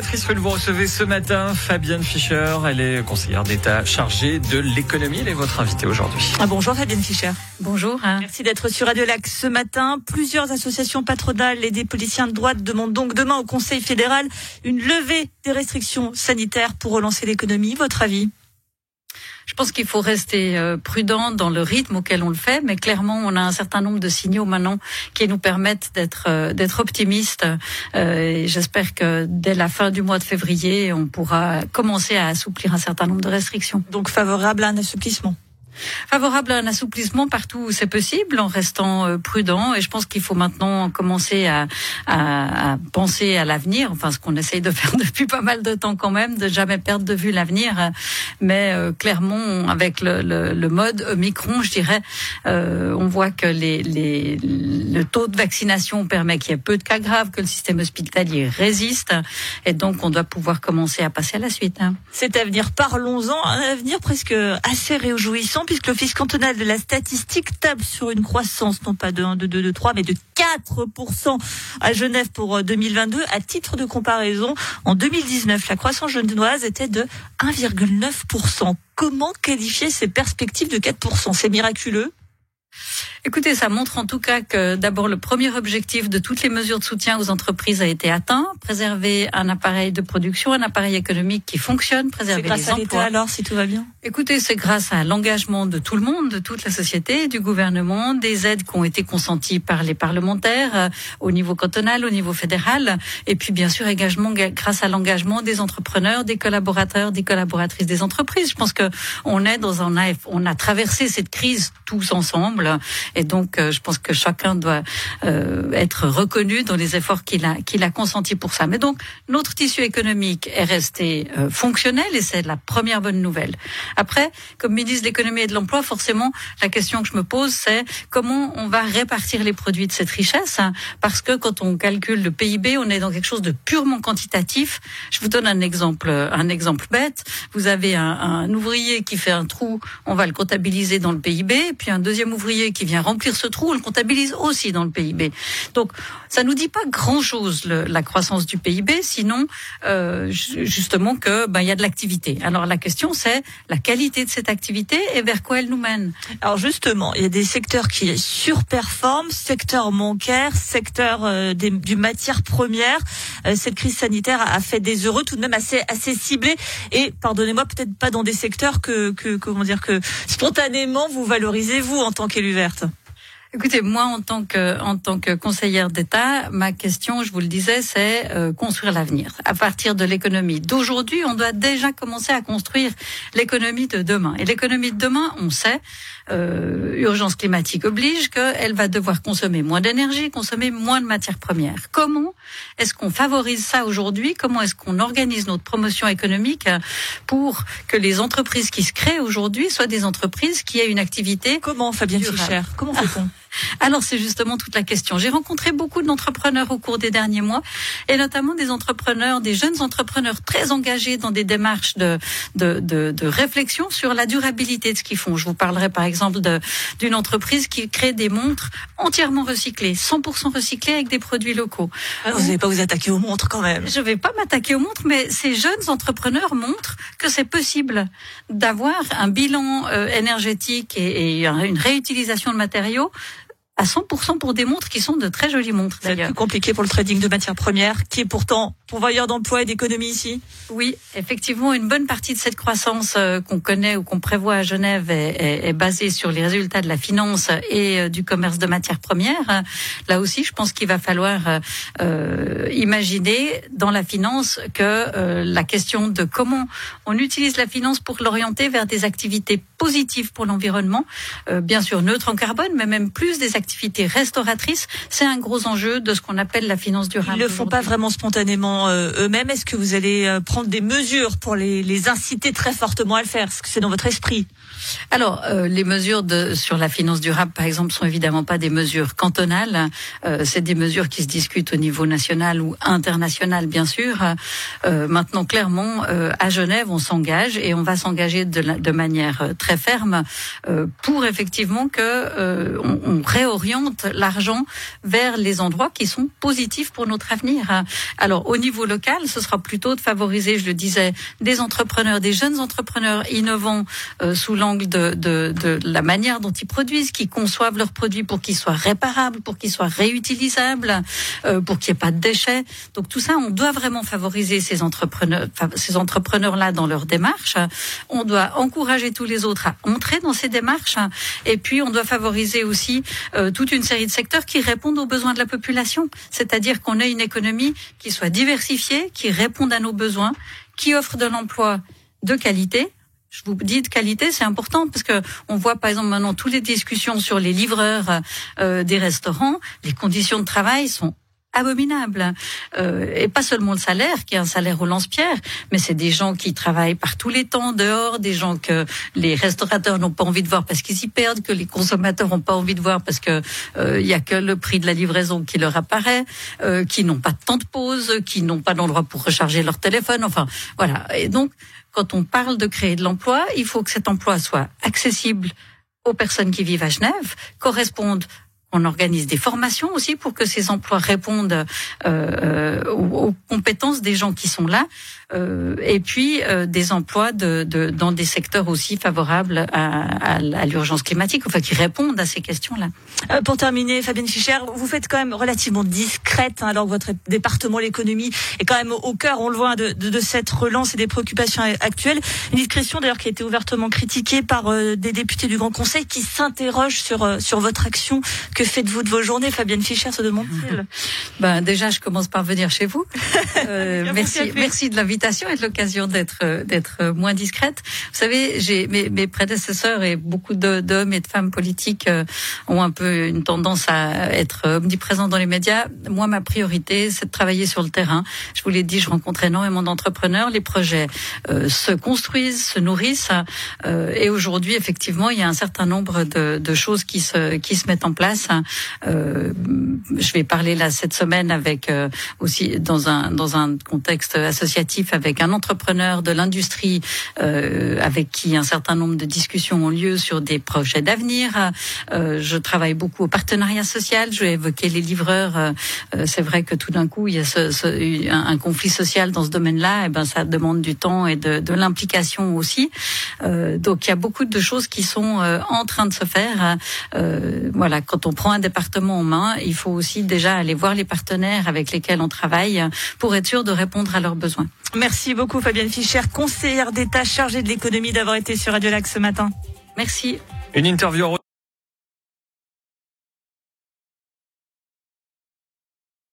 Béatrice que vous recevez ce matin, Fabienne Fischer, elle est conseillère d'État chargée de l'économie. Elle est votre invitée aujourd'hui. Ah, bonjour Fabienne Fischer. Bonjour. Merci d'être sur Radio Lac ce matin. Plusieurs associations patronales et des policiers de droite demandent donc demain au Conseil fédéral une levée des restrictions sanitaires pour relancer l'économie. Votre avis? Je pense qu'il faut rester euh, prudent dans le rythme auquel on le fait, mais clairement, on a un certain nombre de signaux maintenant qui nous permettent d'être euh, d'être optimistes. Euh, j'espère que dès la fin du mois de février, on pourra commencer à assouplir un certain nombre de restrictions. Donc favorable à un assouplissement favorable à un assouplissement partout où c'est possible, en restant euh, prudent. Et je pense qu'il faut maintenant commencer à, à, à penser à l'avenir. Enfin, ce qu'on essaye de faire depuis pas mal de temps quand même, de jamais perdre de vue l'avenir. Mais euh, clairement, avec le, le, le, mode Omicron, je dirais, euh, on voit que les, les, le taux de vaccination permet qu'il y ait peu de cas graves, que le système hospitalier résiste. Et donc, on doit pouvoir commencer à passer à la suite. Hein. Cet avenir, parlons-en, un avenir presque assez réjouissant puisque l'Office cantonal de la statistique table sur une croissance, non pas de 1, de 2, de 3, mais de 4% à Genève pour 2022. Euh, à titre de comparaison, en 2019, la croissance genevoise était de 1,9%. Comment qualifier ces perspectives de 4% C'est miraculeux Écoutez, ça montre en tout cas que d'abord le premier objectif de toutes les mesures de soutien aux entreprises a été atteint, préserver un appareil de production, un appareil économique qui fonctionne, préserver grâce les emplois. alors, si tout va bien. Écoutez, c'est grâce à l'engagement de tout le monde, de toute la société, du gouvernement, des aides qui ont été consenties par les parlementaires euh, au niveau cantonal, au niveau fédéral, et puis bien sûr engagement grâce à l'engagement des entrepreneurs, des collaborateurs, des collaboratrices des entreprises. Je pense que on est dans un on a traversé cette crise tous ensemble et donc, euh, je pense que chacun doit euh, être reconnu dans les efforts qu'il a, qu'il a consentis pour ça. Mais donc, notre tissu économique est resté euh, fonctionnel et c'est la première bonne nouvelle. Après, comme ministre de l'économie et de l'emploi, forcément, la question que je me pose, c'est comment on va répartir les produits de cette richesse hein, Parce que quand on calcule le PIB, on est dans quelque chose de purement quantitatif. Je vous donne un exemple, un exemple bête. Vous avez un, un ouvrier qui fait un trou, on va le comptabiliser dans le PIB, puis un deuxième ouvrier qui vient remplir ce trou, on le comptabilise aussi dans le PIB. Donc, ça nous dit pas grand-chose la croissance du PIB, sinon euh, justement que ben il y a de l'activité. Alors la question c'est la qualité de cette activité et vers quoi elle nous mène. Alors justement, il y a des secteurs qui surperforment, secteur bancaire, secteur euh, des, du matière première. Euh, cette crise sanitaire a fait des heureux tout de même assez assez ciblés et pardonnez-moi peut-être pas dans des secteurs que que comment dire que spontanément vous valorisez vous en tant qu'élu verte. Écoutez, moi, en tant que, en tant que conseillère d'État, ma question, je vous le disais, c'est euh, construire l'avenir. À partir de l'économie d'aujourd'hui, on doit déjà commencer à construire l'économie de demain. Et l'économie de demain, on sait, euh, urgence climatique oblige, qu'elle va devoir consommer moins d'énergie, consommer moins de matières premières. Comment est-ce qu'on favorise ça aujourd'hui? Comment est-ce qu'on organise notre promotion économique pour que les entreprises qui se créent aujourd'hui soient des entreprises qui aient une activité Comment, Fabien Fischer Comment fait-on? alors c'est justement toute la question. J'ai rencontré beaucoup d'entrepreneurs au cours des derniers mois, et notamment des entrepreneurs, des jeunes entrepreneurs très engagés dans des démarches de, de, de, de réflexion sur la durabilité de ce qu'ils font. Je vous parlerai par exemple d'une entreprise qui crée des montres entièrement recyclées, 100% recyclées avec des produits locaux. Ah, vous n'allez pas vous attaquer aux montres quand même. Je ne vais pas m'attaquer aux montres, mais ces jeunes entrepreneurs montrent que c'est possible d'avoir un bilan euh, énergétique et, et une réutilisation de matériaux à 100% pour des montres qui sont de très jolies montres C'est plus compliqué pour le trading de matières premières, qui est pourtant pourvoyeur d'emplois et d'économie ici. Oui, effectivement, une bonne partie de cette croissance euh, qu'on connaît ou qu'on prévoit à Genève est, est, basée sur les résultats de la finance et euh, du commerce de matières premières. Là aussi, je pense qu'il va falloir euh, imaginer dans la finance que euh, la question de comment on utilise la finance pour l'orienter vers des activités positives pour l'environnement, bien sûr neutres en carbone, mais même plus des activités restauratrices, c'est un gros enjeu de ce qu'on appelle la finance durable. Ils le font pas vraiment spontanément euh, eux-mêmes. Est-ce que vous allez euh, prendre des mesures pour les, les inciter très fortement à le faire? Est-ce que c'est dans votre esprit? Alors, euh, les mesures de, sur la finance durable, par exemple, sont évidemment pas des mesures cantonales. c'est des mesures qui se discutent au niveau national ou international, bien sûr. maintenant, clairement, à Genève, on s'engage et on va s'engager de, de manière très très ferme pour effectivement que on, on, réoriente l'argent vers les endroits qui sont positifs pour notre avenir. Alors au niveau local, ce sera plutôt de favoriser, je le disais, des entrepreneurs, des jeunes entrepreneurs innovants sous l'angle de, de, de, la manière dont ils produisent, qui conçoivent leurs produits pour qu'ils soient réparables, pour qu'ils soient réutilisables, pour qu'il n'y ait pas de déchets. Donc tout ça, on doit vraiment favoriser ces entrepreneurs, ces entrepreneurs-là dans leur démarche. On doit encourager tous les autres entrer dans ces démarches. Et puis, on doit favoriser aussi euh, toute une série de secteurs qui répondent aux besoins de la population. C'est-à-dire qu'on ait une économie qui soit diversifiée, qui réponde à nos besoins, qui offre de l'emploi de qualité, je vous dis de qualité, c'est important parce que on voit par exemple maintenant toutes les discussions sur les livreurs euh, des restaurants, les conditions de travail sont abominable. Euh, et pas seulement le salaire, qui est un salaire au lance-pierre, mais c'est des gens qui travaillent par tous les temps dehors, des gens que les restaurateurs n'ont pas envie de voir parce qu'ils y perdent, que les consommateurs n'ont pas envie de voir parce que il euh, y a que le prix de la livraison qui leur apparaît, euh, qui n'ont pas de temps de pause, qui n'ont pas d'endroit pour recharger leur téléphone. Enfin, voilà. Et donc, quand on parle de créer de l'emploi, il faut que cet emploi soit accessible aux personnes qui vivent à Genève, corresponde on organise des formations aussi pour que ces emplois répondent euh, euh, aux, compétences des gens qui sont là, euh, et puis euh, des emplois de, de, dans des secteurs aussi favorables à, à, l'urgence climatique, enfin qui répondent à ces questions-là. Euh, pour terminer, Fabienne Fischer, vous faites quand même relativement discrète, hein, alors que votre département, l'économie, est quand même au cœur, on le voit, de, de, de, cette relance et des préoccupations actuelles. Une discrétion d'ailleurs qui a été ouvertement critiquée par des députés du Grand Conseil qui s'interrogent sur, sur votre action. Faites-vous de vos journées, Fabienne Fischer, se demande-t-il Ben déjà, je commence par venir chez vous. merci, merci de l'invitation et de l'occasion d'être euh, d'être euh, moins discrète. Vous savez, j'ai mes, mes, prédécesseurs et beaucoup d'hommes et de femmes politiques euh, ont un peu une tendance à être omniprésents dans les médias. Moi, ma priorité, c'est de travailler sur le terrain. Je vous l'ai dit, je rencontre énormément d'entrepreneurs. Les projets se construisent, se nourrissent. et aujourd'hui, effectivement, il y a un certain nombre de, de, choses qui se qui se mettent en place. Je vais parler là cette semaine avec aussi dans un dans un contexte associatif avec un entrepreneur de l'industrie euh, avec qui un certain nombre de discussions ont lieu sur des projets d'avenir. Euh, je travaille beaucoup au partenariat social. Je vais évoquer les livreurs. Euh, c'est vrai que tout d'un coup, il y a un, conflit social dans ce domaine-là. Et ben, ça demande du temps et de, de l'implication aussi. Euh, donc, il y a beaucoup de choses qui sont euh, en train de se faire. voilà, quand on prend un département en main, il faut aussi déjà aller voir les partenaires avec lesquels on travaille pour être sûr de répondre à leurs besoins. Merci beaucoup Fabienne Fischer, conseillère d'État chargée de l'économie, d'avoir été sur Radio Lac ce matin. Merci. Une interview